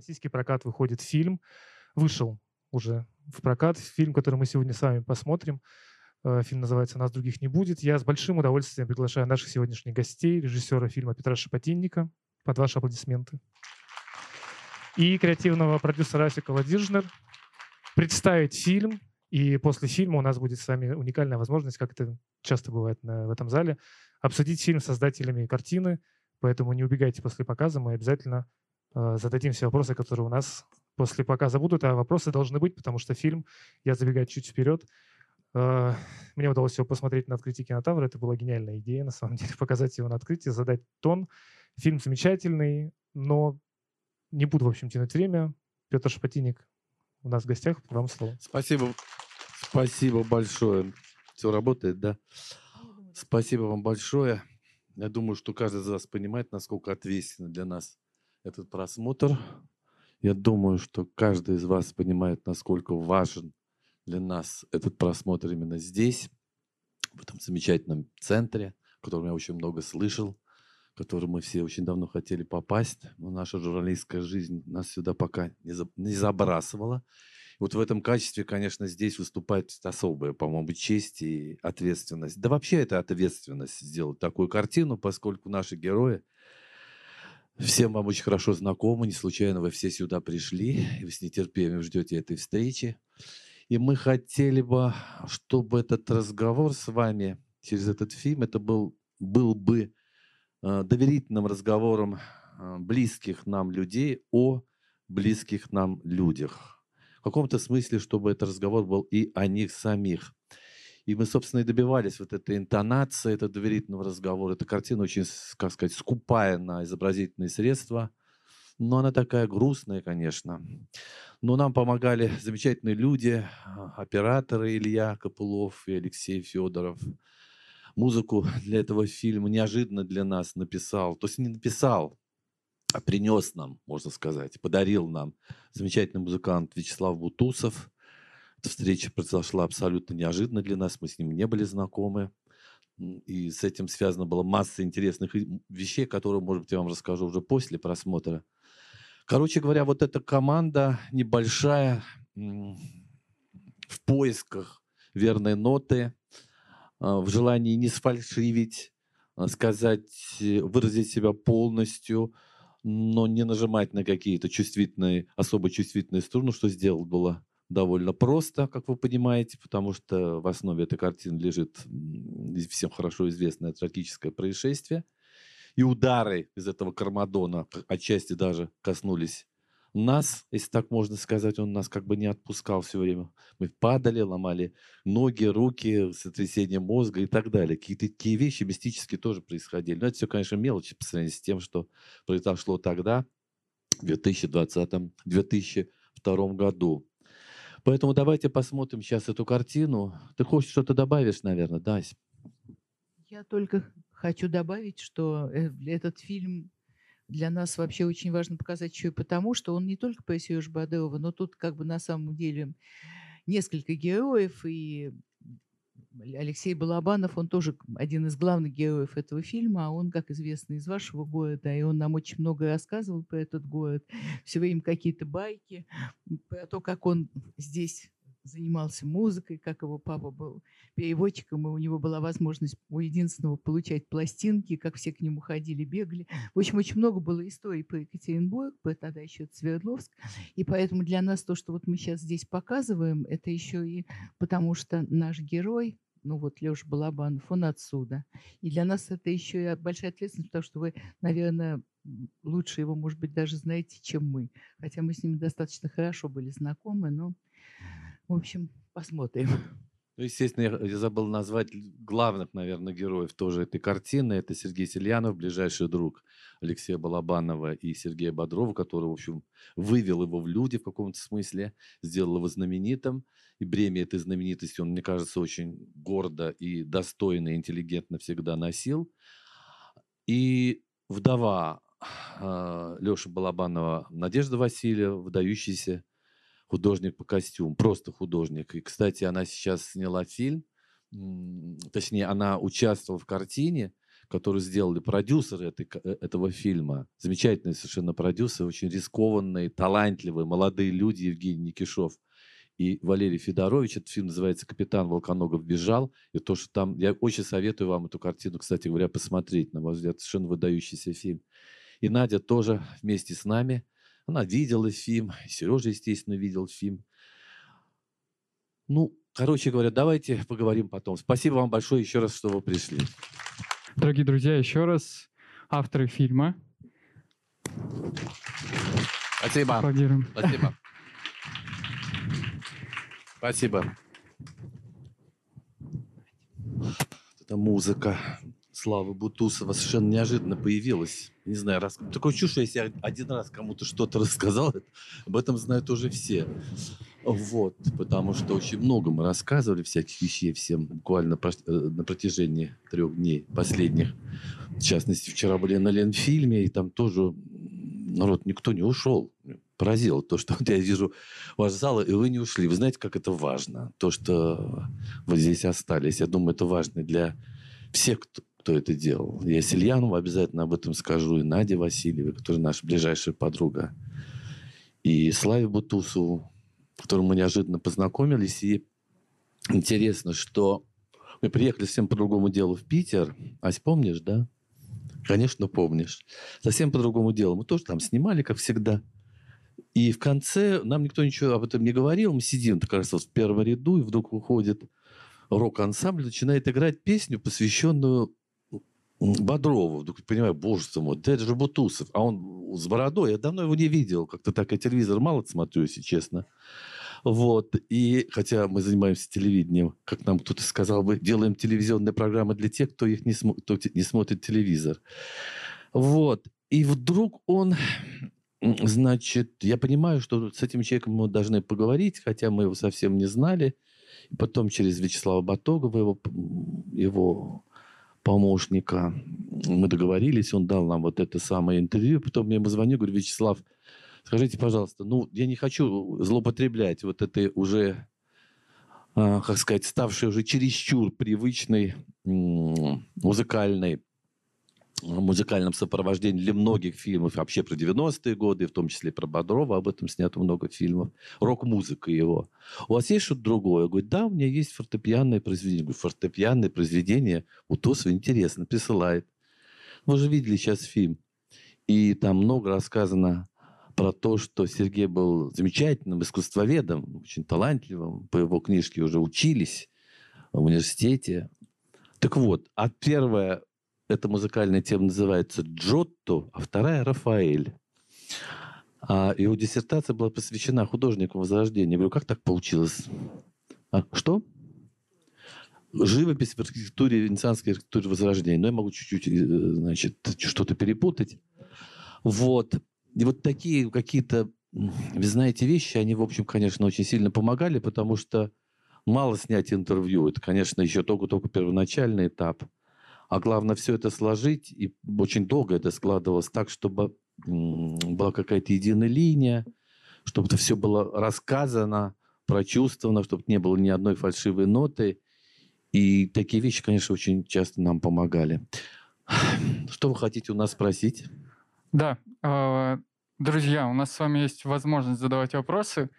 российский прокат выходит фильм, вышел уже в прокат фильм, который мы сегодня с вами посмотрим. Э, фильм называется «Нас других не будет». Я с большим удовольствием приглашаю наших сегодняшних гостей, режиссера фильма Петра Шапотинника, под ваши аплодисменты, и креативного продюсера Асика Ладижнер представить фильм. И после фильма у нас будет с вами уникальная возможность, как это часто бывает на, в этом зале, обсудить фильм с создателями картины. Поэтому не убегайте после показа, мы обязательно зададим все вопросы, которые у нас после показа будут, а вопросы должны быть, потому что фильм, я забегаю чуть вперед, э, мне удалось его посмотреть на открытии кинотавра, это была гениальная идея, на самом деле, показать его на открытии, задать тон. Фильм замечательный, но не буду, в общем, тянуть время. Петр Шапотинник у нас в гостях, вам слово. Спасибо, спасибо большое. Все работает, да? Спасибо вам большое. Я думаю, что каждый из вас понимает, насколько ответственно для нас этот просмотр. Я думаю, что каждый из вас понимает, насколько важен для нас этот просмотр именно здесь, в этом замечательном центре, о котором я очень много слышал, в который мы все очень давно хотели попасть, но наша журналистская жизнь нас сюда пока не, за, не забрасывала. Вот в этом качестве, конечно, здесь выступает особая, по-моему, честь и ответственность. Да вообще это ответственность сделать такую картину, поскольку наши герои – Всем вам очень хорошо знакомы, не случайно вы все сюда пришли, и вы с нетерпением ждете этой встречи. И мы хотели бы, чтобы этот разговор с вами через этот фильм, это был, был бы э, доверительным разговором э, близких нам людей о близких нам людях. В каком-то смысле, чтобы этот разговор был и о них самих. И мы, собственно, и добивались вот этой интонации, этого доверительного разговора. Эта картина очень, как сказать, скупая на изобразительные средства. Но она такая грустная, конечно. Но нам помогали замечательные люди, а, операторы Илья Копылов и Алексей Федоров. Музыку для этого фильма неожиданно для нас написал. То есть не написал, а принес нам, можно сказать, подарил нам замечательный музыкант Вячеслав Бутусов – эта встреча произошла абсолютно неожиданно для нас, мы с ним не были знакомы. И с этим связана была масса интересных вещей, которые, может быть, я вам расскажу уже после просмотра. Короче говоря, вот эта команда небольшая, в поисках верной ноты, а, в желании не сфальшивить, а, сказать, э, выразить себя полностью, но не нажимать на какие-то чувствительные, особо чувствительные струны, что сделать было довольно просто, как вы понимаете, потому что в основе этой картины лежит всем хорошо известное трагическое происшествие. И удары из этого Кармадона отчасти даже коснулись нас, если так можно сказать, он нас как бы не отпускал все время. Мы падали, ломали ноги, руки, сотрясение мозга и так далее. Какие-то такие вещи мистические тоже происходили. Но это все, конечно, мелочи по сравнению с тем, что произошло тогда, в 2020-2002 году. Поэтому давайте посмотрим сейчас эту картину. Ты хочешь что-то добавишь, наверное, Дась? Я только хочу добавить, что э, этот фильм для нас вообще очень важно показать еще и потому, что он не только по Сережа Бадеова, но тут как бы на самом деле несколько героев, и Алексей Балабанов, он тоже один из главных героев этого фильма, а он, как известно, из вашего города, и он нам очень много рассказывал про этот город, все время какие-то байки, про то, как он здесь занимался музыкой, как его папа был переводчиком, и у него была возможность у единственного получать пластинки, как все к нему ходили, бегали. В общем, очень много было историй про Екатеринбург, про тогда еще Свердловск, и поэтому для нас то, что вот мы сейчас здесь показываем, это еще и потому, что наш герой, ну вот Леша Балабанов, он отсюда. И для нас это еще и большая ответственность, потому что вы, наверное, лучше его, может быть, даже знаете, чем мы. Хотя мы с ним достаточно хорошо были знакомы, но в общем, посмотрим. Ну, естественно, я забыл назвать главных, наверное, героев тоже этой картины. Это Сергей Сельянов, ближайший друг Алексея Балабанова и Сергея Бодрова, который, в общем, вывел его в люди в каком-то смысле, сделал его знаменитым. И бремя этой знаменитости он, мне кажется, очень гордо и достойно, и интеллигентно всегда носил. И вдова э, Леши Балабанова Надежда Васильева, выдающийся художник по костюму, просто художник. И, кстати, она сейчас сняла фильм, точнее, она участвовала в картине, которую сделали продюсеры этой, э, этого фильма. Замечательные совершенно продюсеры, очень рискованные, талантливые, молодые люди, Евгений Никишов и Валерий Федорович. Этот фильм называется «Капитан Волконогов бежал». И то, что там... Я очень советую вам эту картину, кстати говоря, посмотреть. На мой взгляд, совершенно выдающийся фильм. И Надя тоже вместе с нами. Она видела фильм. Сережа, естественно, видел фильм. Ну, короче говоря, давайте поговорим потом. Спасибо вам большое еще раз, что вы пришли. Дорогие друзья, еще раз авторы фильма. Спасибо. Аплодируем. Спасибо. Спасибо. Это музыка Славы Бутусова совершенно неожиданно появилась. Не знаю, раз... такое чувство, если я один раз кому-то что-то рассказал, об этом знают уже все. Вот, потому что очень много мы рассказывали всяких вещей всем буквально э, на протяжении трех дней последних. В частности, вчера были на Ленфильме, и там тоже народ никто не ушел. Поразило то, что вот я вижу ваш зал, и вы не ушли. Вы знаете, как это важно, то, что вы здесь остались. Я думаю, это важно для всех, кто, кто это делал. Я Сильянову обязательно об этом скажу, и Наде Васильевой, которая наша ближайшая подруга, и Славе Бутусову, которым мы неожиданно познакомились. И интересно, что мы приехали совсем по другому делу в Питер. Ась, помнишь, да? Конечно, помнишь. Совсем по другому делу. Мы тоже там снимали, как всегда. И в конце нам никто ничего об этом не говорил. Мы сидим, раз вот в первом ряду, и вдруг выходит рок-ансамбль, начинает играть песню, посвященную Бодрову. Вдруг понимаю, боже мой, да это же Бутусов. А он с бородой. Я давно его не видел. Как-то так я телевизор мало смотрю, если честно. Вот. И хотя мы занимаемся телевидением, как нам кто-то сказал бы, делаем телевизионные программы для тех, кто их не, смо- кто не смотрит телевизор. Вот. И вдруг он, значит, я понимаю, что с этим человеком мы должны поговорить, хотя мы его совсем не знали. Потом через Вячеслава Батогова, его, его помощника, мы договорились, он дал нам вот это самое интервью. Потом я ему звоню, говорю, Вячеслав, Скажите, пожалуйста, ну, я не хочу злоупотреблять вот этой уже, э, как сказать, ставшей уже чересчур привычной музыкальной музыкальном сопровождении для многих фильмов, вообще про 90-е годы, в том числе про Бодрова, об этом снято много фильмов, рок-музыка его. У вас есть что-то другое? Говорит, да, у меня есть фортепианное произведение. Говорю, фортепианное произведение у Тосова интересно, присылает. Вы же видели сейчас фильм. И там много рассказано про то, что Сергей был замечательным искусствоведом, очень талантливым. По его книжке уже учились в университете. Так вот, а первая эта музыкальная тема называется Джотто, а вторая Рафаэль. А его диссертация была посвящена художнику Возрождения. Я говорю, как так получилось? А, что? Живопись в архитектуре, венецианской архитектуре Возрождения. Но я могу чуть-чуть, э, значит, что-то перепутать. Вот. И вот такие какие-то, вы знаете, вещи, они, в общем, конечно, очень сильно помогали, потому что мало снять интервью. Это, конечно, еще только-только первоначальный этап. А главное все это сложить, и очень долго это складывалось так, чтобы была какая-то единая линия, чтобы это все было рассказано, прочувствовано, чтобы не было ни одной фальшивой ноты. И такие вещи, конечно, очень часто нам помогали. Что вы хотите у нас спросить? Да, а, друзья, у нас с вами есть возможность задавать вопросы.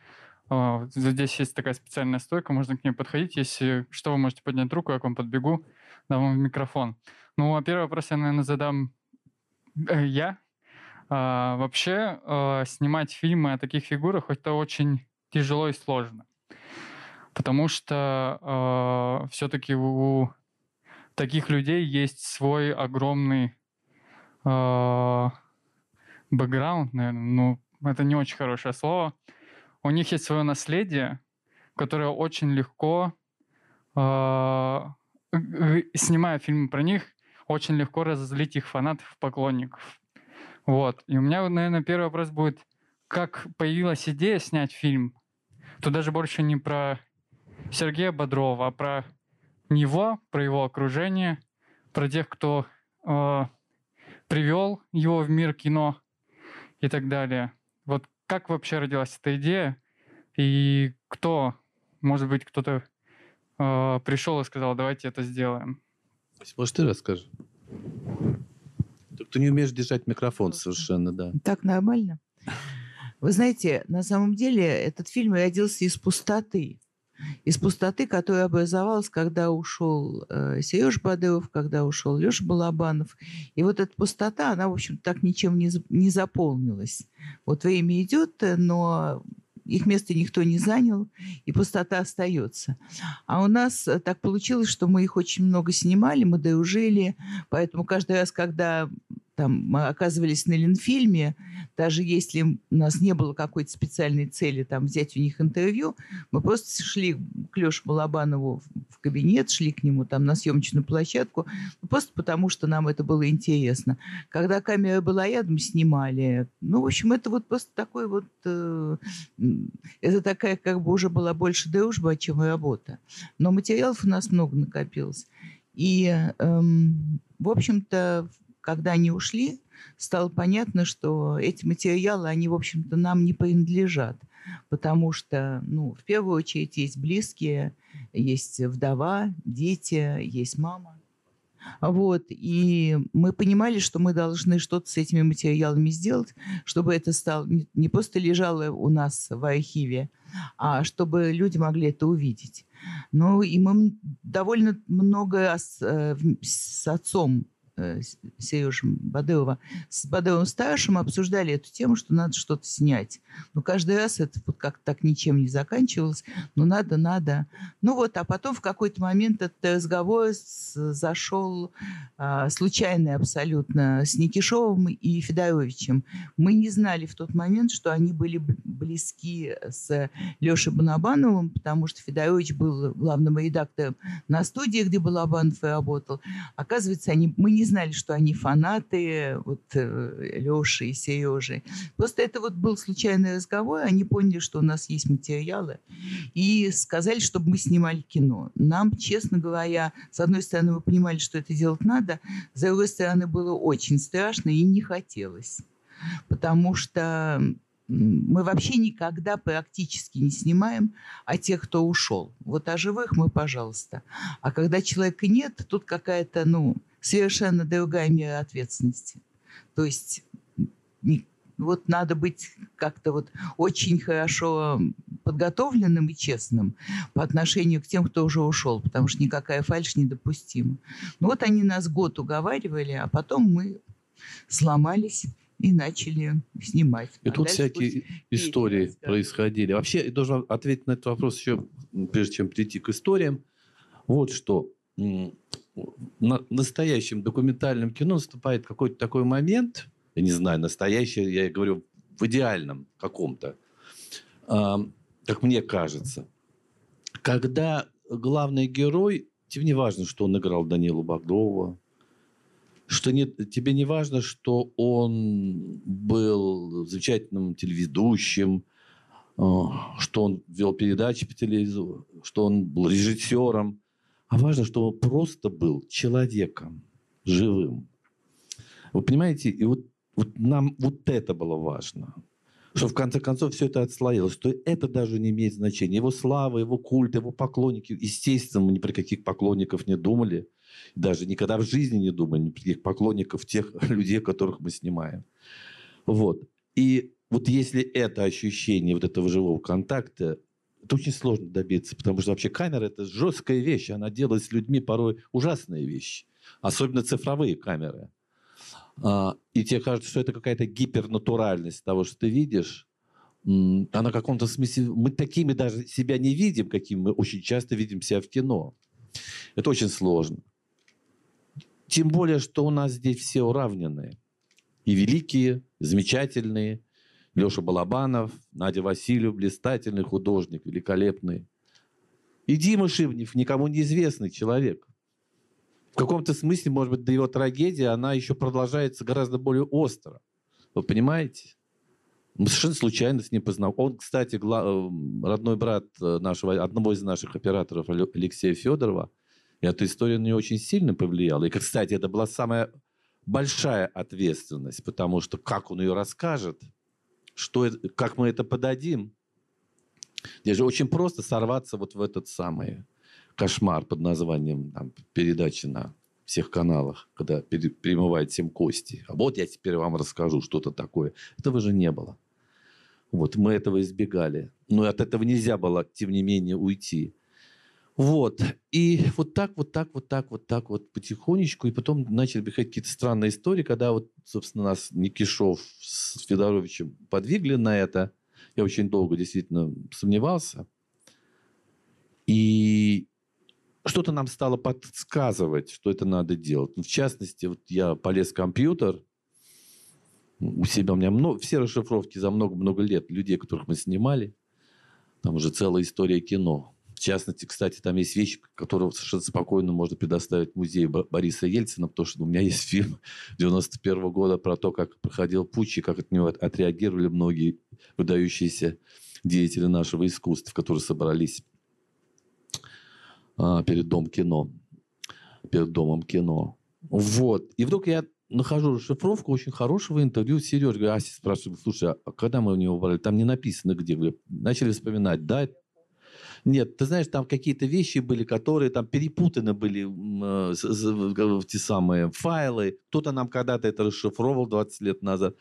А, здесь есть такая специальная стойка, можно к ней подходить. Если что, вы можете поднять руку, я к вам подбегу, вам микрофон. Ну, а первый вопрос я, наверное, задам э, я. А, вообще, снимать фильмы о таких фигурах это очень тяжело и сложно. Потому что все-таки у таких людей есть свой огромный бэкграунд, наверное, ну, это не очень хорошее слово. У них есть свое наследие, которое очень легко, э, снимая фильмы про них, очень легко разозлить их фанатов, поклонников. Вот. И у меня, наверное, первый вопрос будет, как появилась идея снять фильм? Тут даже больше не про Сергея Бодрова, а про него, про его окружение, про тех, кто э, привел его в мир кино, и так далее. Вот как вообще родилась эта идея? И кто, может быть, кто-то э, пришел и сказал, давайте это сделаем? Может, ты расскажешь? Ты не умеешь держать микрофон совершенно, да. Так нормально? Вы знаете, на самом деле этот фильм родился из пустоты. Из пустоты, которая образовалась, когда ушел э, Сереж Бадыров, когда ушел Леша Балабанов. И вот эта пустота, она, в общем так ничем не, не заполнилась. Вот время идет, но их место никто не занял, и пустота остается. А у нас э, так получилось, что мы их очень много снимали, мы дружили, поэтому каждый раз, когда там, мы оказывались на Ленфильме, даже если у нас не было какой-то специальной цели там, взять у них интервью, мы просто шли к Леше Балабанову в кабинет, шли к нему там на съемочную площадку, просто потому что нам это было интересно. Когда камера была рядом, снимали. Ну, в общем, это вот просто такой вот... Э, это такая как бы уже была больше дружба, чем работа. Но материалов у нас много накопилось. И, эм, в общем-то, когда они ушли, стало понятно, что эти материалы, они, в общем-то, нам не принадлежат. Потому что, ну, в первую очередь, есть близкие, есть вдова, дети, есть мама. Вот, и мы понимали, что мы должны что-то с этими материалами сделать, чтобы это стало не просто лежало у нас в архиве, а чтобы люди могли это увидеть. Ну, и мы довольно много с, э, с отцом Сережем Бадырова, с Бадыровым старшим обсуждали эту тему, что надо что-то снять. Но каждый раз это вот как так ничем не заканчивалось. Но надо, надо. Ну вот, а потом в какой-то момент этот разговор зашел а, случайный абсолютно с Никишовым и Федоровичем. Мы не знали в тот момент, что они были близки с Лешей Банабановым, потому что Федорович был главным редактором на студии, где Балабанов работал. Оказывается, они, мы не знали, что они фанаты вот э, Леши и Сережи. Просто это вот был случайный разговор, они поняли, что у нас есть материалы, и сказали, чтобы мы снимали кино. Нам, честно говоря, с одной стороны, мы понимали, что это делать надо, с другой стороны, было очень страшно и не хотелось. Потому что мы вообще никогда практически не снимаем о тех, кто ушел. Вот о живых мы, пожалуйста. А когда человека нет, тут какая-то, ну, совершенно другая мера ответственности. То есть вот надо быть как-то вот очень хорошо подготовленным и честным по отношению к тем, кто уже ушел, потому что никакая фальшь недопустима. Ну вот они нас год уговаривали, а потом мы сломались и начали снимать. И а тут всякие истории происходили. Вообще, я должен ответить на этот вопрос еще, прежде чем прийти к историям. Вот что на настоящем документальном кино наступает какой-то такой момент, я не знаю, настоящий, я говорю, в идеальном каком-то, э, как мне кажется, когда главный герой, тебе не важно, что он играл Данилу Багдова, что нет, тебе не важно, что он был замечательным телеведущим, что он вел передачи по телевизору, что он был режиссером – а важно, чтобы он просто был человеком, живым. Вы понимаете, и вот, вот нам вот это было важно. Что в конце концов все это отслоилось. То это даже не имеет значения. Его слава, его культ, его поклонники. Естественно, мы ни про каких поклонников не думали. Даже никогда в жизни не думали ни про каких поклонников тех людей, которых мы снимаем. Вот. И вот если это ощущение вот этого живого контакта это очень сложно добиться, потому что вообще камера это жесткая вещь, она делает с людьми порой ужасные вещи, особенно цифровые камеры. А, и тебе кажется, что это какая-то гипернатуральность того, что ты видишь. А на каком-то смысле мы такими даже себя не видим, какими мы очень часто видим себя в кино. Это очень сложно. Тем более, что у нас здесь все уравненные. И великие, замечательные, Леша Балабанов, Надя Васильев, блистательный художник, великолепный. И Дима Шивнев, никому неизвестный человек. В каком-то смысле, может быть, до его трагедии она еще продолжается гораздо более остро. Вы понимаете? Мы совершенно случайно с ним познакомились. Он, кстати, э, родной брат э, нашего, одного из наших операторов Алексея Федорова. И эта история на него очень сильно повлияла. И, кстати, это была самая большая ответственность, потому что как он ее расскажет – что, как мы это подадим. Здесь же очень просто сорваться вот в этот самый кошмар под названием там, передачи на всех каналах, когда перемывает всем кости. А вот я теперь вам расскажу что-то такое. Этого же не было. Вот, мы этого избегали. Но от этого нельзя было, тем не менее, уйти. Вот. И вот так, вот так, вот так, вот так вот потихонечку. И потом начали приходить какие-то странные истории, когда вот, собственно, нас Никишов с Федоровичем подвигли на это. Я очень долго действительно сомневался. И что-то нам стало подсказывать, что это надо делать. В частности, вот я полез в компьютер, у себя у меня много, все расшифровки за много-много лет людей, которых мы снимали. Там уже целая история кино. Частности, кстати, там есть вещи, которые совершенно спокойно можно предоставить музею Бориса Ельцина, потому что у меня есть фильм 91 -го года про то, как проходил путч и как от него отреагировали многие выдающиеся деятели нашего искусства, которые собрались а, перед Дом кино, перед Домом кино. Вот. И вдруг я нахожу расшифровку очень хорошего интервью с Сережей. Аси спрашивает, слушай, а когда мы у него брали? Там не написано где. Начали вспоминать. Да, нет, ты знаешь, там какие-то вещи были, которые там перепутаны были, э, те самые файлы. Кто-то нам когда-то это расшифровал 20 лет назад.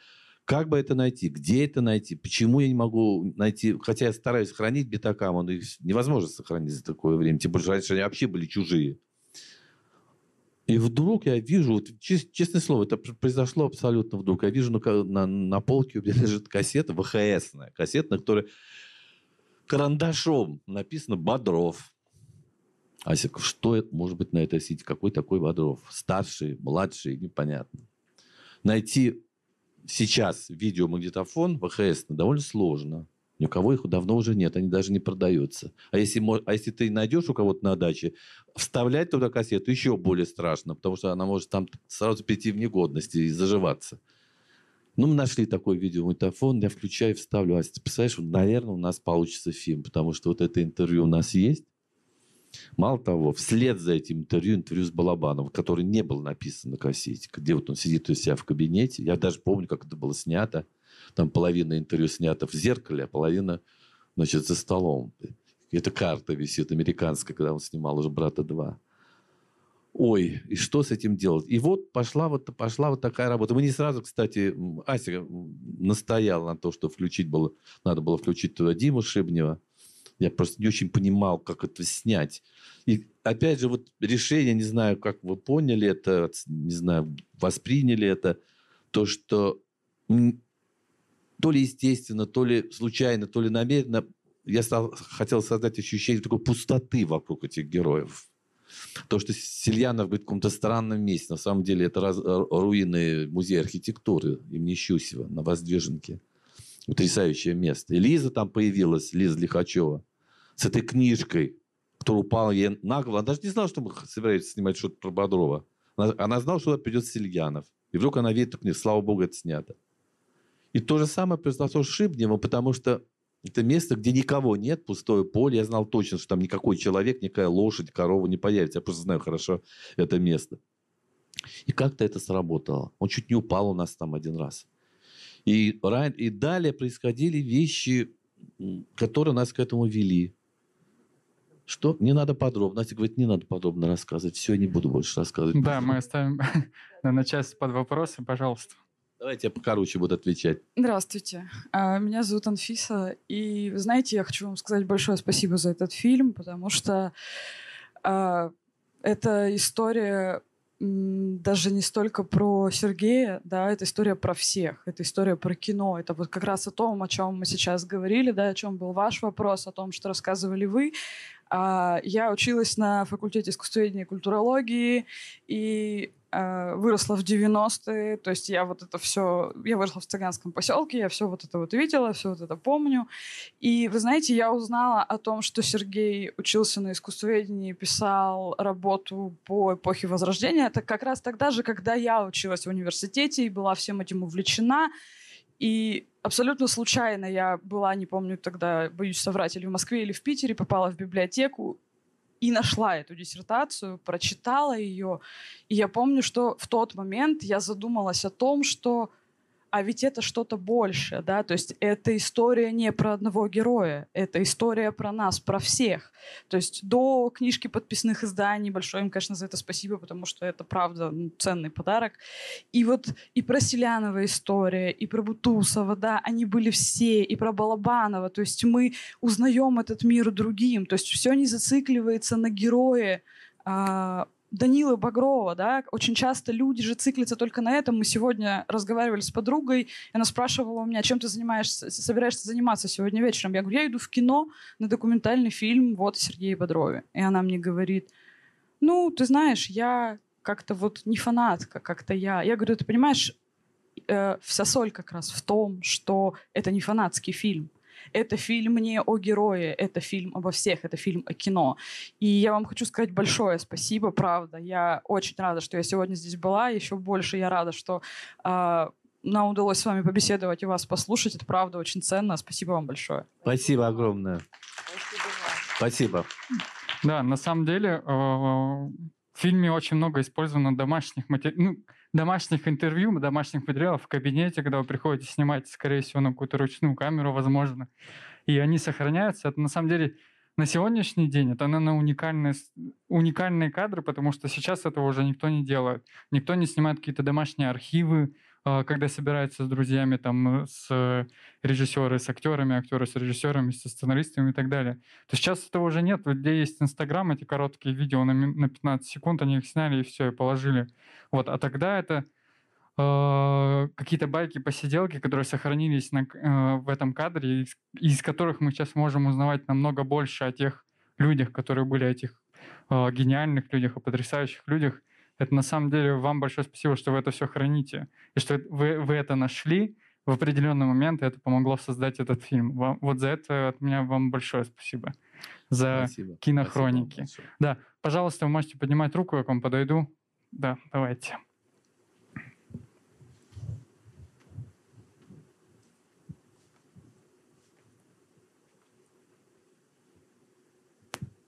Как бы это найти? Где это найти? Почему я не могу найти? Хотя я стараюсь хранить бетакам, но их невозможно сохранить за такое время. Тем более, раньше они вообще были чужие. И вдруг я вижу, вот, честное слово, это произошло абсолютно вдруг. Я вижу на, на, на полке у меня лежит кассета ВХСная. Кассета, на которой карандашом написано «Бодров». Асик, что это может быть на этой сети? Какой такой Бодров? Старший, младший, непонятно. Найти сейчас видеомагнитофон ВХС довольно сложно. Ни у кого их давно уже нет, они даже не продаются. А если, а если ты найдешь у кого-то на даче, вставлять туда кассету еще более страшно, потому что она может там сразу прийти в негодность и заживаться. Ну, мы нашли такой видеомагнитофон, я включаю, вставлю. А представляешь, наверное, у нас получится фильм, потому что вот это интервью у нас есть. Мало того, вслед за этим интервью, интервью с Балабановым, который не был написан на кассете, где вот он сидит у себя в кабинете. Я даже помню, как это было снято. Там половина интервью снята в зеркале, а половина, значит, за столом. Это карта висит американская, когда он снимал уже «Брата 2». Ой, и что с этим делать? И вот пошла вот, пошла вот такая работа. Мы не сразу, кстати, Ася настояла на то, что включить было, надо было включить туда Диму Шибнева. Я просто не очень понимал, как это снять. И опять же, вот решение, не знаю, как вы поняли это, не знаю, восприняли это, то, что то ли естественно, то ли случайно, то ли намеренно, я стал, хотел создать ощущение такой пустоты вокруг этих героев. То, что Сильянов говорит в каком-то странном месте, на самом деле это раз, руины музея архитектуры имени Щусева на Воздвиженке. Потрясающее место. И Лиза там появилась, Лиза Лихачева, с этой книжкой, которая упала ей на голову. Она даже не знала, что мы собираемся снимать что-то про Бодрова. Она, она знала, что придет Сильянов. И вдруг она видит эту книгу. Слава богу, это снято. И то же самое произошло с Шибневым, потому что это место, где никого нет, пустое поле. Я знал точно, что там никакой человек, никакая лошадь, корова не появится. Я просто знаю хорошо это место. И как-то это сработало. Он чуть не упал у нас там один раз. И, и далее происходили вещи, которые нас к этому вели. Что? Не надо подробно. Настя говорит, не надо подробно рассказывать. Все, не буду больше рассказывать. Да, мы оставим на часть под вопросы, пожалуйста. Давайте я покороче буду отвечать. Здравствуйте. А, меня зовут Анфиса. И, вы знаете, я хочу вам сказать большое спасибо за этот фильм, потому что э, эта история даже не столько про Сергея, да, это история про всех, это история про кино, это вот как раз о том, о чем мы сейчас говорили, да, о чем был ваш вопрос, о том, что рассказывали вы. А, я училась на факультете искусствоведения и культурологии, и выросла в 90-е, то есть я вот это все, я выросла в цыганском поселке, я все вот это вот видела, все вот это помню. И вы знаете, я узнала о том, что Сергей учился на искусствоведении, писал работу по эпохе Возрождения. Это как раз тогда же, когда я училась в университете и была всем этим увлечена. И абсолютно случайно я была, не помню тогда, боюсь соврать, или в Москве, или в Питере, попала в библиотеку и нашла эту диссертацию, прочитала ее. И я помню, что в тот момент я задумалась о том, что а ведь это что-то большее, да, то есть это история не про одного героя, это история про нас, про всех. То есть до книжки подписных изданий, большое им, конечно, за это спасибо, потому что это, правда, ну, ценный подарок. И вот и про Селянова история, и про Бутусова, да, они были все, и про Балабанова, то есть мы узнаем этот мир другим, то есть все не зацикливается на герое, а, Данилы Багрова, да, очень часто люди же циклятся только на этом. Мы сегодня разговаривали с подругой, и она спрашивала у меня, чем ты занимаешься, собираешься заниматься сегодня вечером. Я говорю, я иду в кино на документальный фильм вот о Сергее Бодрове. И она мне говорит, ну, ты знаешь, я как-то вот не фанатка, как-то я. Я говорю, ты понимаешь, э, вся соль как раз в том, что это не фанатский фильм. Это фильм не о герое, это фильм обо всех, это фильм о кино. И я вам хочу сказать большое спасибо, правда. Я очень рада, что я сегодня здесь была. Еще больше я рада, что э, нам удалось с вами побеседовать и вас послушать. Это правда очень ценно. Спасибо вам большое. Спасибо огромное. Спасибо. Да, на самом деле э, в фильме очень много использовано домашних материалов. Ну, домашних интервью, домашних материалов в кабинете, когда вы приходите снимать, скорее всего, на какую-то ручную камеру, возможно. И они сохраняются. Это на самом деле на сегодняшний день это, наверное, уникальные, уникальные кадры, потому что сейчас этого уже никто не делает. Никто не снимает какие-то домашние архивы, когда собирается с друзьями, там, с режиссеры, с актерами, актеры с режиссерами, со сценаристами и так далее. То сейчас этого уже нет. Где есть Инстаграм, эти короткие видео на, на 15 секунд, они их сняли и все, и положили. Вот. А тогда это э, какие-то байки, посиделки, которые сохранились на, э, в этом кадре, из, из которых мы сейчас можем узнавать намного больше о тех людях, которые были, этих э, гениальных людях, о потрясающих людях, это на самом деле вам большое спасибо, что вы это все храните. И что вы, вы это нашли в определенный момент, и это помогло создать этот фильм. Вам, вот за это от меня вам большое спасибо. За Спасибо. кинохроники. Спасибо да, пожалуйста, вы можете поднимать руку, я к вам подойду. Да, давайте.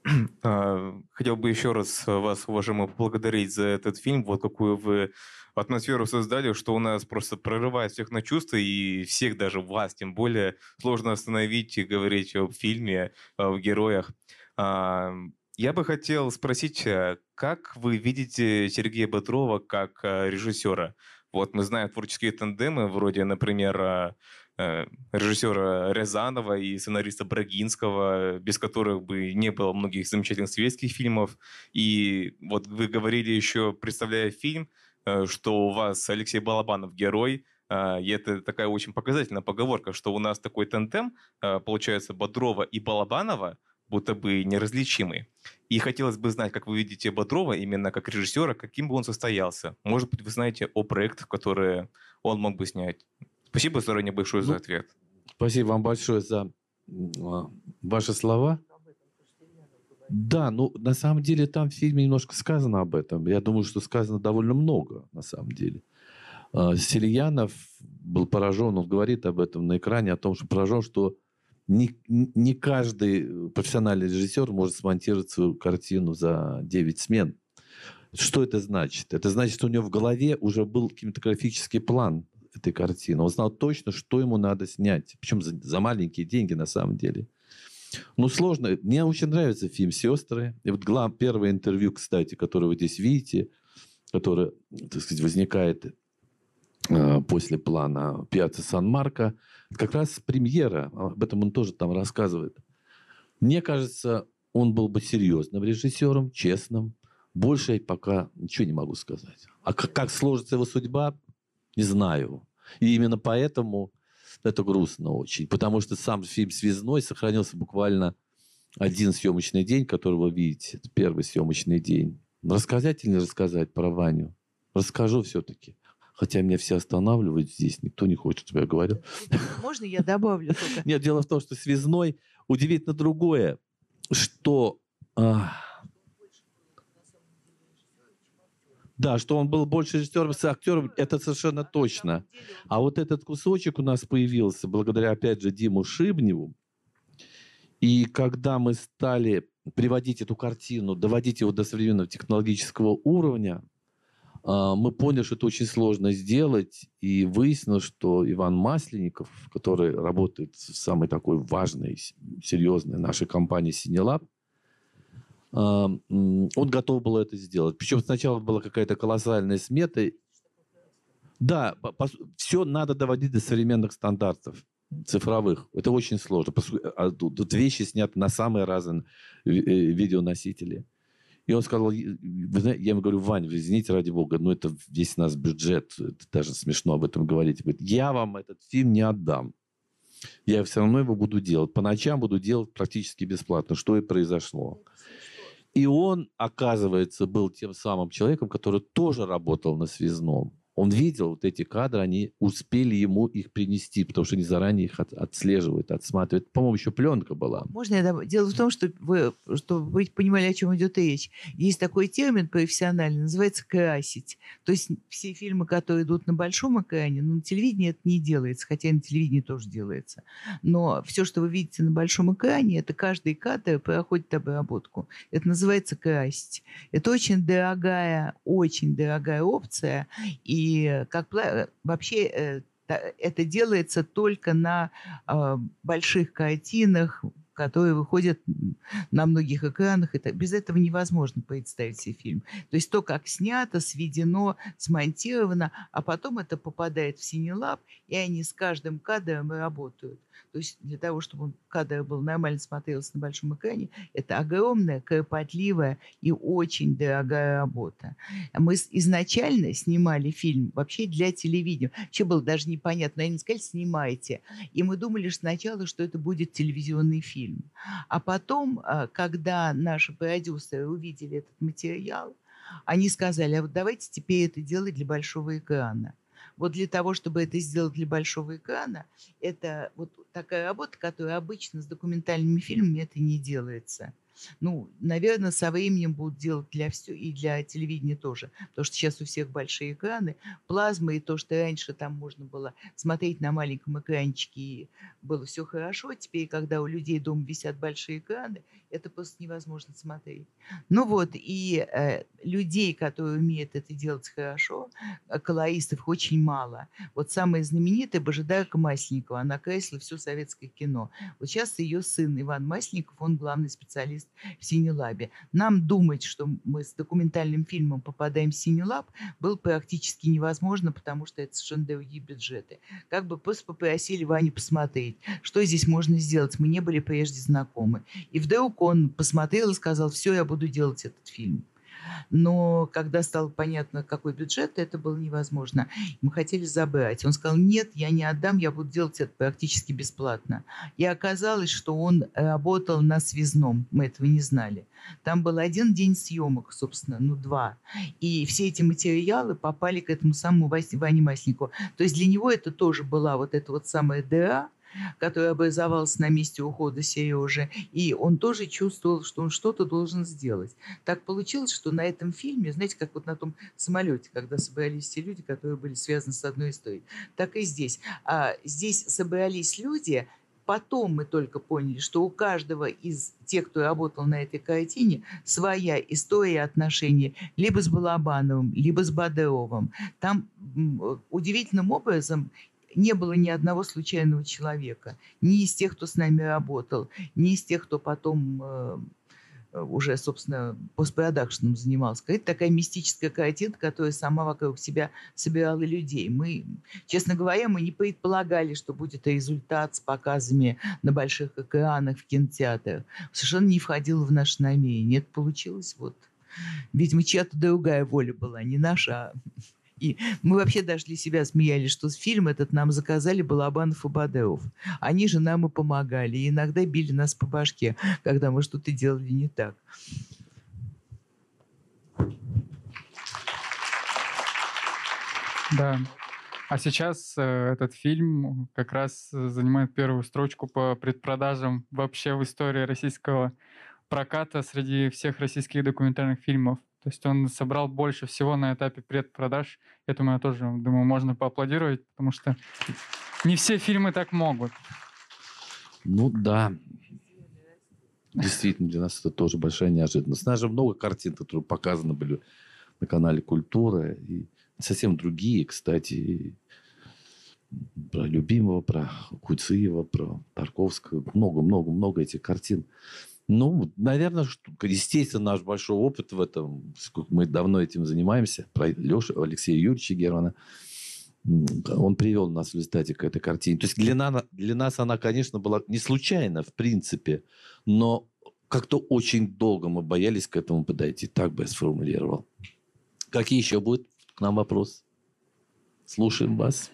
Хотел бы еще раз вас, уважаемые, поблагодарить за этот фильм. Вот какую вы атмосферу создали, что у нас просто прорывает всех на чувства, и всех, даже вас, тем более, сложно остановить и говорить о фильме, о героях. А, я бы хотел спросить, а, как вы видите Сергея Бодрова как режиссера? Вот мы знаем творческие тандемы, вроде, например, Э, режиссера Рязанова и сценариста Брагинского, без которых бы не было многих замечательных советских фильмов. И вот вы говорили еще, представляя фильм, э, что у вас Алексей Балабанов герой, э, и это такая очень показательная поговорка, что у нас такой тандем, получается, Бодрова и Балабанова, будто бы неразличимый. И хотелось бы знать, как вы видите Бодрова именно как режиссера, каким бы он состоялся. Может быть, вы знаете о проектах, которые он мог бы снять. Спасибо заранее большое за Ну, ответ. Спасибо вам большое за а, ваши слова. Да, ну на самом деле там в фильме немножко сказано об этом. Я думаю, что сказано довольно много на самом деле. А, Сельянов был поражен, он говорит об этом на экране, о том, что поражен, что не, не каждый профессиональный режиссер может смонтировать свою картину за 9 смен. Что это значит? Это значит, что у него в голове уже был кинематографический план этой картины. Он знал точно, что ему надо снять. Причем за, за маленькие деньги на самом деле. Ну, сложно. Мне очень нравится фильм «Сестры». И вот глав, первое интервью, кстати, которое вы здесь видите, которое, так сказать, возникает э, после плана «Пьяца Сан-Марко», как раз премьера. Об этом он тоже там рассказывает. Мне кажется, он был бы серьезным режиссером, честным. Больше я пока ничего не могу сказать. А как, как сложится его судьба, не знаю. И именно поэтому это грустно очень. Потому что сам фильм «Связной» сохранился буквально один съемочный день, который вы видите. Это первый съемочный день. Рассказать или не рассказать про Ваню? Расскажу все-таки. Хотя меня все останавливают здесь. Никто не хочет, чтобы я говорил. Можно я добавлю только? Нет, дело в том, что «Связной» удивительно другое, что... а, Да, что он был больше режиссером с актером, это совершенно точно. А вот этот кусочек у нас появился благодаря, опять же, Диму Шибневу. И когда мы стали приводить эту картину, доводить его до современного технологического уровня, а, мы поняли, что это очень сложно сделать, и выяснилось, что Иван Масленников, который работает в самой такой важной, серьезной нашей компании «Синелаб», а, он готов был это сделать. Причем сначала была какая-то колоссальная смета. Да, все надо доводить до современных стандартов цифровых. Это очень сложно. А тут вещи сняты на самые разные э, видеоносители. И он сказал, я ему говорю, Вань, извините, ради бога, но это весь нас бюджет, это даже смешно об этом говорить. Говорит, я вам этот фильм не отдам. Я все равно его буду делать. По ночам буду делать практически бесплатно, что и произошло. И он, оказывается, был тем самым человеком, который тоже работал на связном. Он видел вот эти кадры, они успели ему их принести, потому что они заранее их от, отслеживают, отсматривают. По-моему, еще пленка была. Можно я добавлю? Дело в том, что вы, чтобы вы понимали, о чем идет речь. Есть такой термин профессиональный, называется красить. То есть все фильмы, которые идут на большом экране, ну, на телевидении это не делается, хотя на телевидении тоже делается. Но все, что вы видите на большом экране, это каждый кадр проходит обработку. Это называется красить. Это очень дорогая, очень дорогая опция, и и как вообще э, это делается только на а, больших картинах, которые выходят на многих экранах. Это, без этого невозможно представить себе фильм. То есть то, как снято, сведено, смонтировано, а потом это попадает в Синелаб, и они с каждым кадром работают. То есть для того, чтобы кадр был нормально смотрелся на большом экране, это огромная, кропотливая и очень дорогая работа. Мы изначально снимали фильм вообще для телевидения. Вообще было даже непонятно. Они сказали, снимайте. И мы думали сначала, что это будет телевизионный фильм. А потом, а, когда наши продюсеры увидели этот материал, они сказали, а вот давайте теперь это делать для большого экрана. Вот для того, чтобы это сделать для большого экрана, это вот такая работа, которая обычно с документальными фильмами это не делается. Ну, наверное, со временем будут делать для все и для телевидения тоже, потому что сейчас у всех большие экраны, плазмы и то, что раньше там можно было смотреть на маленьком экранчике и было все хорошо, теперь, когда у людей дома висят большие экраны, это просто невозможно смотреть. Ну вот, и э, людей, которые умеют это делать хорошо, э, колористов очень мало. Вот самая знаменитая Божидарка Масленникова, она красила все советское кино. Вот сейчас ее сын Иван Масленников, он главный специалист в Синелабе. Нам думать, что мы с документальным фильмом попадаем в Синелаб, было практически невозможно, потому что это совершенно другие бюджеты. Как бы попросили Ваню посмотреть, что здесь можно сделать. Мы не были прежде знакомы. И вдруг он посмотрел и сказал, все, я буду делать этот фильм. Но когда стало понятно, какой бюджет, это было невозможно. Мы хотели забрать. Он сказал, нет, я не отдам, я буду делать это практически бесплатно. И оказалось, что он работал на связном. Мы этого не знали. Там был один день съемок, собственно, ну два. И все эти материалы попали к этому самому Ване Масленникову. То есть для него это тоже была вот эта вот самая дыра, который образовался на месте ухода Сережи, и он тоже чувствовал, что он что-то должен сделать. Так получилось, что на этом фильме, знаете, как вот на том самолете, когда собрались те люди, которые были связаны с одной историей, так и здесь. А здесь собрались люди, Потом мы только поняли, что у каждого из тех, кто работал на этой картине, своя история отношений либо с Балабановым, либо с Бадеровым. Там удивительным образом не было ни одного случайного человека. Ни из тех, кто с нами работал, ни из тех, кто потом э, уже, собственно, постпродакшеном занимался. Это такая мистическая картинка, которая сама вокруг себя собирала людей. Мы, честно говоря, мы не предполагали, что будет результат с показами на больших экранах в кинотеатрах. Совершенно не входило в наше намерение. Это получилось вот... Видимо, чья-то другая воля была, не наша, а и мы вообще даже для себя смеялись, что фильм этот нам заказали Балабанов и Бадеов. Они же нам и помогали. И иногда били нас по башке, когда мы что-то делали не так. Да. А сейчас э, этот фильм как раз занимает первую строчку по предпродажам вообще в истории российского проката среди всех российских документальных фильмов. То есть он собрал больше всего на этапе предпродаж. Этому я тоже, думаю, можно поаплодировать, потому что не все фильмы так могут. Ну да. Действительно, для нас это тоже большая неожиданность. У нас же много картин, которые показаны были на канале «Культура». И совсем другие, кстати, про Любимого, про Куциева, про Тарковского. Много-много-много этих картин. Ну, наверное, естественно, наш большой опыт в этом, мы давно этим занимаемся, про Лешу, Алексея Юрьевича Германа, он привел нас в результате к этой картине. То есть для, нас, для нас она, конечно, была не случайна, в принципе, но как-то очень долго мы боялись к этому подойти. Так бы я сформулировал. Какие еще будут к нам вопросы? Слушаем вас.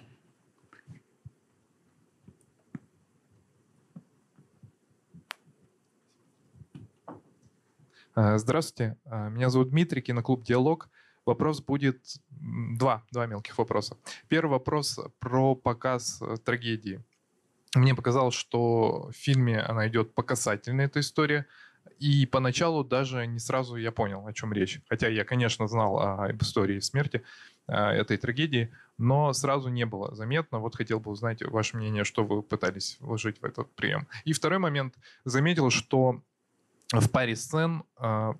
Здравствуйте, а, меня зовут Дмитрий, киноклуб «Диалог». Вопрос будет два, два мелких вопроса. Первый вопрос про показ э, трагедии. Мне показалось, что в фильме она идет по касательной, эта история, и поначалу даже не сразу я понял, о чем речь. Хотя я, конечно, знал об истории смерти этой трагедии, но сразу не было заметно. Вот хотел бы узнать ваше мнение, что вы пытались вложить в этот прием. И второй момент. Заметил, что в паре сцен э,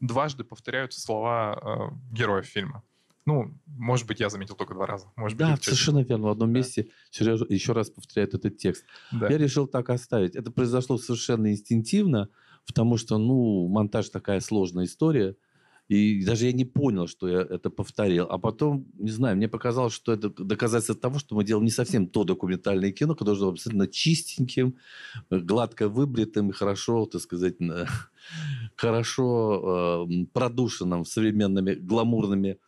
дважды повторяются слова э, героев фильма. Ну, может быть, я заметил только два раза. Может да, быть, совершенно верно. В одном да. месте Сережа еще раз повторяет этот текст. Да. Я решил так оставить. Это произошло совершенно инстинктивно, потому что, ну, монтаж такая сложная история – и даже я не понял, что я это повторил. А потом, не знаю, мне показалось, что это доказательство того, что мы делаем не совсем то документальное кино, которое должно быть абсолютно чистеньким, гладко выбритым и хорошо, так сказать, хорошо э, продушенным современными гламурными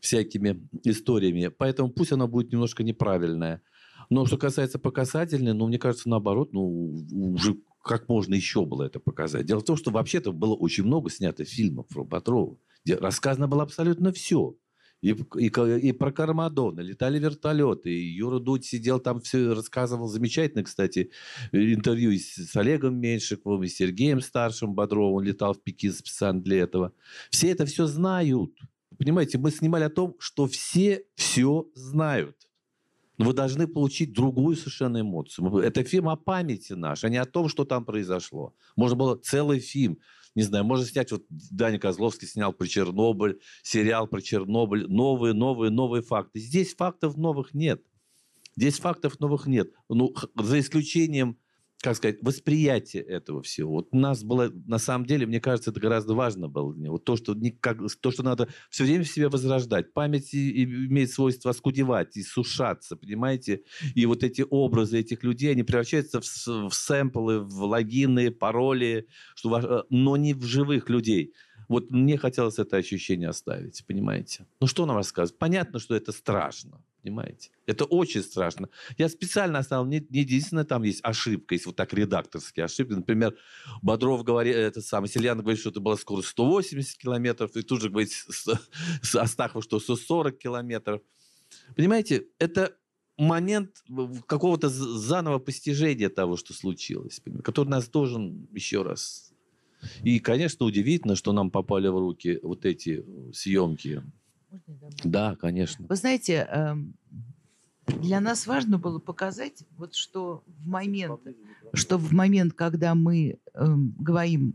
всякими историями. Поэтому пусть оно будет немножко неправильное. Но что касается по ну, мне кажется, наоборот, ну, уже как можно еще было это показать. Дело в том, что вообще-то было очень много снято фильмов про Патрова рассказано было абсолютно все. И, и, и про Кармадона, летали вертолеты, и Юра Дудь сидел там, все рассказывал замечательно, кстати, интервью с, с Олегом Меньшиковым, и Сергеем Старшим Бодровым, он летал в Пекин специально для этого. Все это все знают. Понимаете, мы снимали о том, что все все знают. Но вы должны получить другую совершенно эмоцию. Это фильм о памяти нашей, а не о том, что там произошло. Можно было целый фильм не знаю, можно снять, вот Даня Козловский снял про Чернобыль, сериал про Чернобыль, новые, новые, новые факты. Здесь фактов новых нет. Здесь фактов новых нет. Ну, за исключением как сказать, восприятие этого всего. Вот у нас было, на самом деле, мне кажется, это гораздо важно было. Вот то, что, никак, то, что надо все время в себе возрождать. Память имеет свойство оскудевать и сушаться, понимаете? И вот эти образы этих людей, они превращаются в, в сэмплы, в логины, пароли, что, э, но не в живых людей. Вот мне хотелось это ощущение оставить, понимаете? Ну что нам рассказывать? Понятно, что это страшно, понимаете? Это очень страшно. Я специально оставил, не, не единственное, там есть ошибка, есть вот так редакторские ошибки. Например, Бодров говорит, это самый, Сельян говорит, что это была скорость 180 километров, и тут же говорит с, с Астахов, что 140 километров. Понимаете, это момент какого-то заново постижения того, что случилось, который нас должен еще раз и, конечно, удивительно, что нам попали в руки вот эти э, съемки. Да, конечно. Вы знаете, эм, для нас важно было показать, вот что в момент, что в момент, когда мы эм, говорим,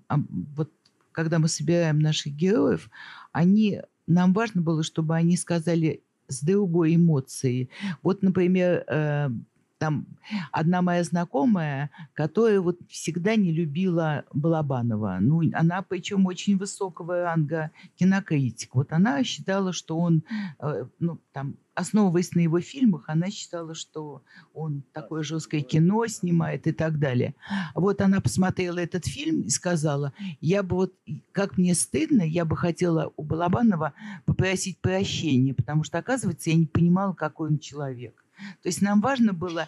вот когда мы собираем наших героев, они, нам важно было, чтобы они сказали с другой эмоцией. Вот, например, эм, там одна моя знакомая, которая вот всегда не любила Балабанова. Ну, она причем очень высокого ранга кинокритик. Вот она считала, что он, э, ну, там, основываясь на его фильмах, она считала, что он такое жесткое кино снимает и так далее. Вот она посмотрела этот фильм и сказала, я бы вот, как мне стыдно, я бы хотела у Балабанова попросить прощения, потому что, оказывается, я не понимала, какой он человек. То есть нам важно было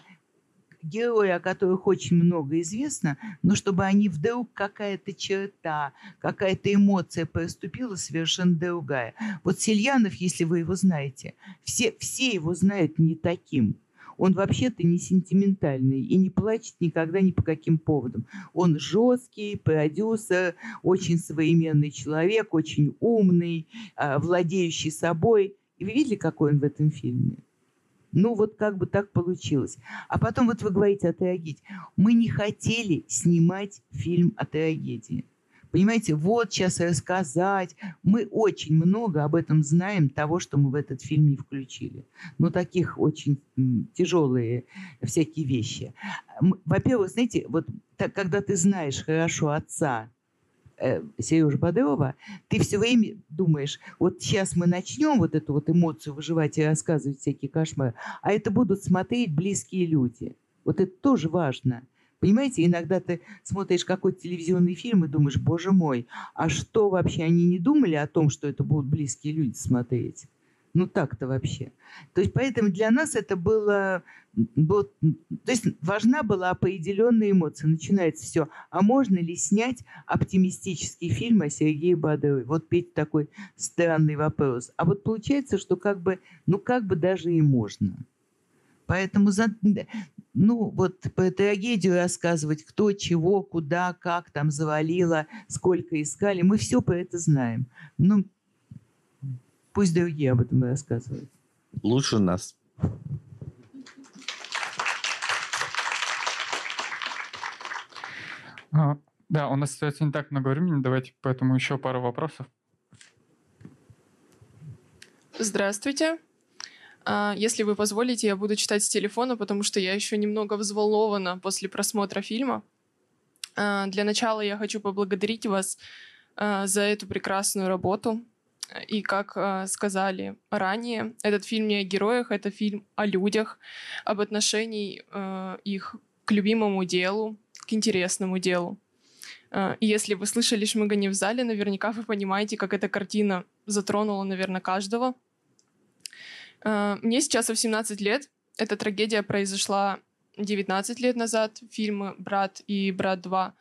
герои, о которых очень много известно, но чтобы они вдруг какая-то черта, какая-то эмоция поступила совершенно другая. Вот Сельянов, если вы его знаете, все, все его знают не таким. Он вообще-то не сентиментальный и не плачет никогда ни по каким поводам. Он жесткий, продюсер, очень современный человек, очень умный, а, владеющий собой. И вы видели, какой он в этом фильме? Ну, вот как бы так получилось. А потом вот вы говорите о трагедии. Мы не хотели снимать фильм о трагедии. Понимаете, вот сейчас рассказать. Мы очень много об этом знаем, того, что мы в этот фильм не включили. Ну, таких очень тяжелые всякие вещи. Во-первых, знаете, вот так, когда ты знаешь хорошо отца, э, Сережа Бодрова, ты все время думаешь, вот сейчас мы начнем вот эту вот эмоцию выживать и рассказывать всякие кошмары, а это будут смотреть близкие люди. Вот это тоже важно. Понимаете, иногда ты смотришь какой-то телевизионный фильм и думаешь, боже мой, а что вообще они не думали о том, что это будут близкие люди смотреть? Ну так-то вообще. То есть поэтому для нас это было, было... То есть важна была определенная эмоция. Начинается все. А можно ли снять оптимистический фильм о Сергее Бадовой? Вот Петь такой странный вопрос. А вот получается, что как бы, ну как бы даже и можно. Поэтому, за, ну, вот по трагедию рассказывать, кто, чего, куда, как там завалило, сколько искали, мы все про это знаем. Ну, пусть другие об этом рассказывают. Лучше нас. А, да, у нас остается не так много времени, давайте поэтому еще пару вопросов. Здравствуйте. А, если вы позволите, я буду читать с телефона, потому что я еще немного взволнована после просмотра фильма. А, для начала я хочу поблагодарить вас за эту прекрасную работу. И как сказали ранее, этот фильм не о героях, это фильм о людях, об отношении их к любимому делу, к интересному делу. И если вы слышали шмыгание в зале, наверняка вы понимаете, как эта картина затронула, наверное, каждого – Э, мне сейчас 18 лет. Эта трагедия произошла 19 лет назад. Фильмы «Брат» и «Брат 2»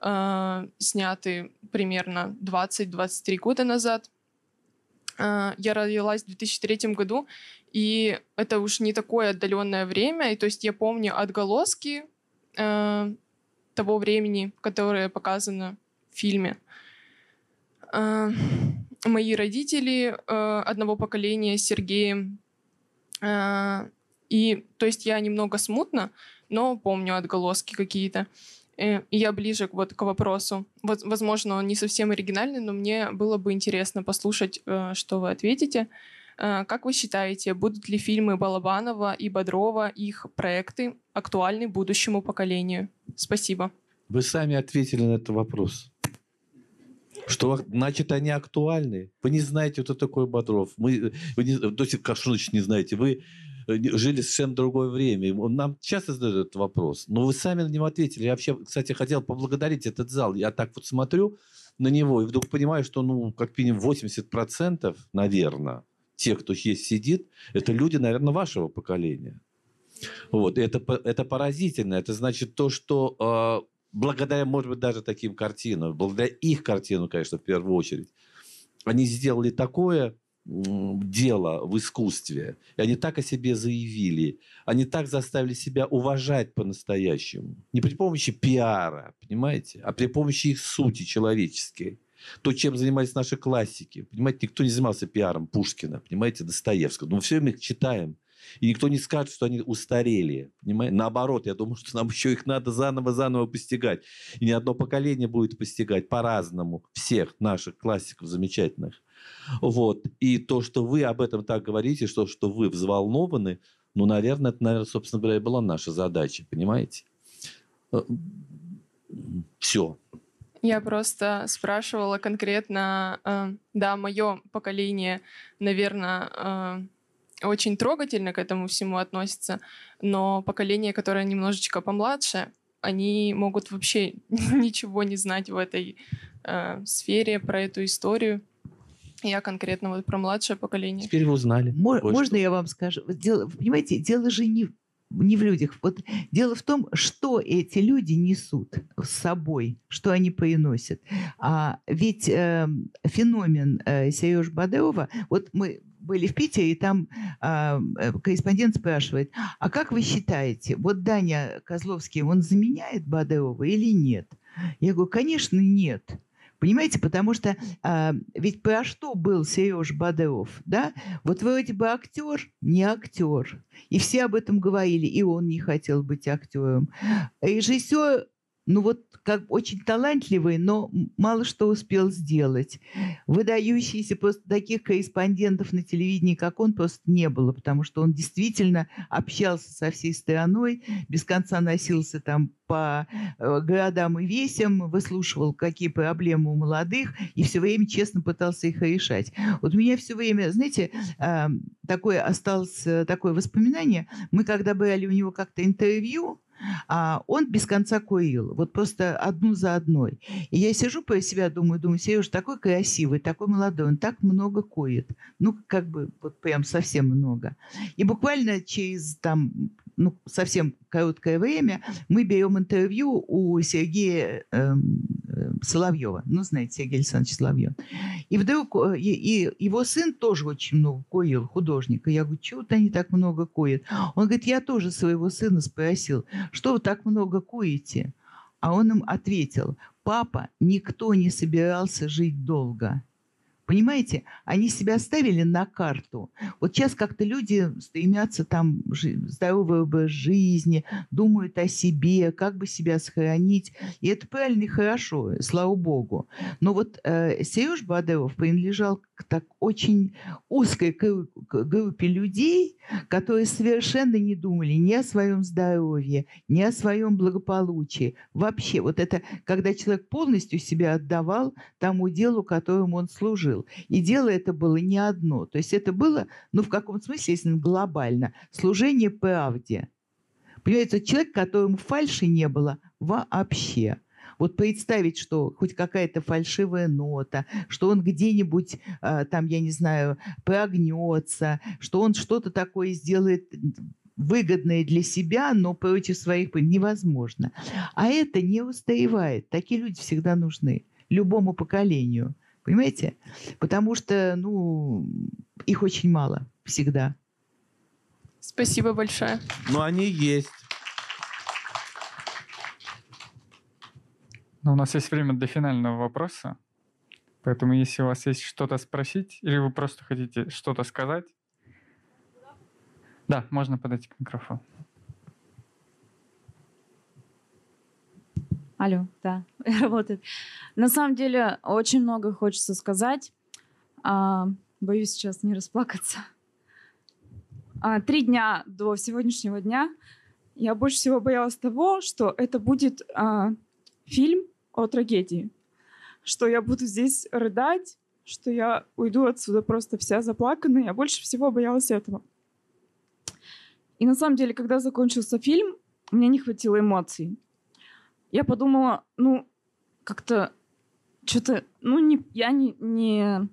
э, сняты примерно 20-23 года назад. Э, я родилась в 2003 году, и это уж не такое отдаленное время. И то есть я помню отголоски э, того времени, которое показано в фильме. Э, мои родители э, одного поколения с Сергеем. Э, и, то есть я немного смутно, но помню отголоски какие-то. Э, и я ближе вот к вопросу. Вот, возможно, он не совсем оригинальный, но мне было бы интересно послушать, э, что вы ответите. Э, как вы считаете, будут ли фильмы Балабанова и Бодрова, их проекты, актуальны будущему поколению? Спасибо. Вы сами ответили на этот вопрос. Что, значит, они актуальны? Вы не знаете, кто такой Бодров. Мы, вы не, то есть, как, что значит не знаете? Вы э, жили в совершенно другое время. Нам часто задают этот вопрос. Но вы сами на него ответили. Я вообще, кстати, хотел поблагодарить этот зал. Я так вот смотрю на него и вдруг понимаю, что, ну, как минимум 80%, наверное, тех, кто здесь сидит, это люди, наверное, вашего поколения. Вот. Это, это поразительно. Это значит то, что а, благодаря, может быть, даже таким картинам, благодаря их картину, конечно, в первую очередь, они сделали такое дело в искусстве, и они так о себе заявили, они так заставили себя уважать по-настоящему. Не при помощи пиара, понимаете, а при помощи их сути человеческой. То, чем занимались наши классики. Понимаете, никто не занимался пиаром Пушкина, понимаете, Достоевского. Но все мы их читаем, и никто не скажет, что они устарели. Понимаете? Наоборот, я думаю, что нам еще их надо заново-заново постигать. И ни одно поколение будет постигать по-разному всех наших классиков замечательных. Вот. И то, что вы об этом так говорите, что, что вы взволнованы, ну, наверное, это, наверное, собственно говоря, и была наша задача, понимаете? Э, Все. Я просто спрашивала конкретно, э, да, мое поколение, наверное, э, очень трогательно к этому всему относятся, но поколение, которое немножечко помладше, они могут вообще ничего не знать в этой э, сфере, про эту историю. Я конкретно вот про младшее поколение. Теперь вы узнали. Мо- можно я вам скажу? Дело, понимаете, дело же не, не в людях. Вот дело в том, что эти люди несут с собой, что они приносят. А ведь э, феномен э, Сережа Бадрова, вот мы были в Питере, и там а, э, корреспондент спрашивает, а как вы считаете, вот Даня Козловский, он заменяет Бодрова или нет? Я говорю, конечно, нет. Понимаете, потому что а, ведь про что был Сереж Бодров, да? Вот вроде бы актер, не актер. И все об этом говорили, и он не хотел быть актером. Режиссер ну вот как очень талантливый, но мало что успел сделать. Выдающийся просто таких корреспондентов на телевидении, как он, просто не было, потому что он действительно общался со всей страной, без конца носился там по э, городам и весям, выслушивал, какие проблемы у молодых, и все время честно пытался их решать. Вот у меня все время, знаете, такое осталось э, такое воспоминание. Мы когда брали у него как-то интервью, а он без конца курил, вот просто одну за одной. И я сижу по себя, думаю, думаю, Сереж такой красивый, такой молодой, он так много кует. Ну, как бы, вот прям совсем много. И буквально через там ну, совсем короткое время мы берем интервью у Сергея эм, Соловьева. Ну, знаете, Сергей Александрович Соловьев. И вдруг э, и, и его сын тоже очень много курил, художник. И я говорю, чего они так много курят? Он говорит, я тоже своего сына спросил, что вы так много курите? А он им ответил, папа, никто не собирался жить долго. Понимаете, они себя ставили на карту. Вот сейчас как-то люди стремятся там здоровый образ жизни, думают о себе, как бы себя сохранить. И это правильно и хорошо, слава богу. Но вот э, Сереж Бадыров принадлежал к так очень узкой группе людей, которые совершенно не думали ни о своем здоровье, ни о своем благополучии. Вообще, вот это, когда человек полностью себя отдавал тому делу, которому он служил. И дело это было не одно. То есть это было, ну, в каком-то смысле, если глобально, служение правде. Понимаете, человек, которому фальши не было вообще. Вот представить, что хоть какая-то фальшивая нота, что он где-нибудь э, там, я не знаю, прогнется, что он что-то такое сделает выгодное для себя, но против своих невозможно. А это не устаевает. Такие люди всегда нужны любому поколению. Понимаете? Потому что, ну, их очень мало всегда. Спасибо большое. Но они есть. Но у нас есть время для финального вопроса. Поэтому, если у вас есть что-то спросить, или вы просто хотите что-то сказать, да, можно подойти к микрофону. Алло, да, работает. На самом деле, очень много хочется сказать. А, боюсь сейчас не расплакаться. А, три дня до сегодняшнего дня я больше всего боялась того, что это будет а, фильм о трагедии, что я буду здесь рыдать, что я уйду отсюда просто вся заплаканная. Я больше всего боялась этого. И на самом деле, когда закончился фильм, мне не хватило эмоций. Я подумала, ну, как-то что-то, ну, не, я не, не,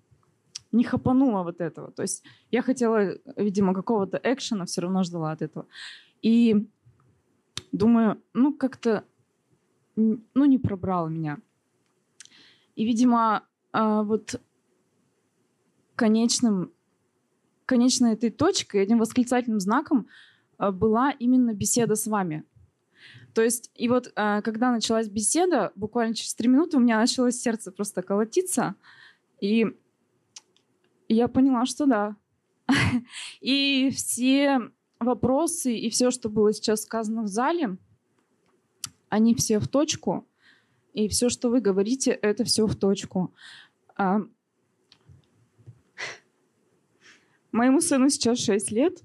не хапанула вот этого. То есть я хотела, видимо, какого-то экшена, все равно ждала от этого. И думаю, ну, как-то ну, не пробрало меня. И, видимо, а, вот конечным, конечной этой точкой, этим восклицательным знаком а, была именно беседа с вами. То есть, и вот а, когда началась беседа, буквально через три минуты у меня началось сердце просто колотиться, и я поняла, что да. И все вопросы и все, что было сейчас сказано в зале, они все в точку, и все, что вы говорите, это все в точку. А... Моему сыну сейчас 6 лет,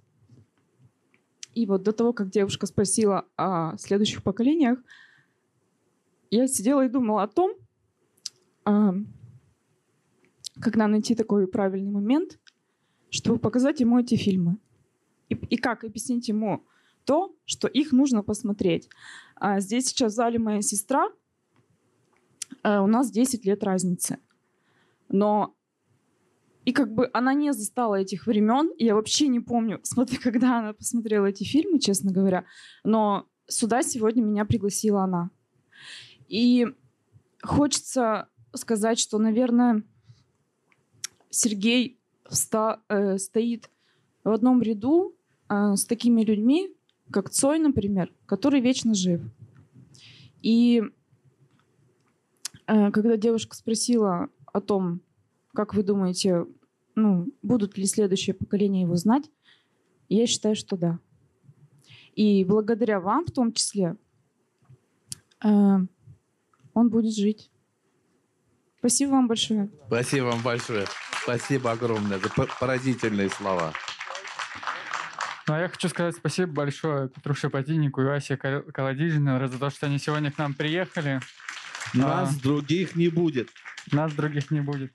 и вот до того, как девушка спросила о следующих поколениях, я сидела и думала о том, когда найти такой правильный момент, чтобы показать ему эти фильмы. И, и как объяснить ему то, что их нужно посмотреть. А здесь сейчас в зале моя сестра. А у нас 10 лет разницы. Но и как бы она не застала этих времен. Я вообще не помню, смотри, когда она посмотрела эти фильмы, честно говоря. Но сюда сегодня меня пригласила она. И хочется сказать, что, наверное, Сергей вста, э, стоит в одном ряду э, с такими людьми, как Цой, например, который вечно жив. И э, когда девушка спросила о том, как вы думаете, ну, будут ли следующее поколение его знать, я считаю, что да. И благодаря вам в том числе, э, он будет жить. Спасибо вам большое. Спасибо вам большое. Спасибо огромное за по- поразительные слова. Ну, а я хочу сказать спасибо большое Петру Шапотиннику и Васе Кол- Колодижину за то, что они сегодня к нам приехали. Нас А. других не будет. Нас других не будет.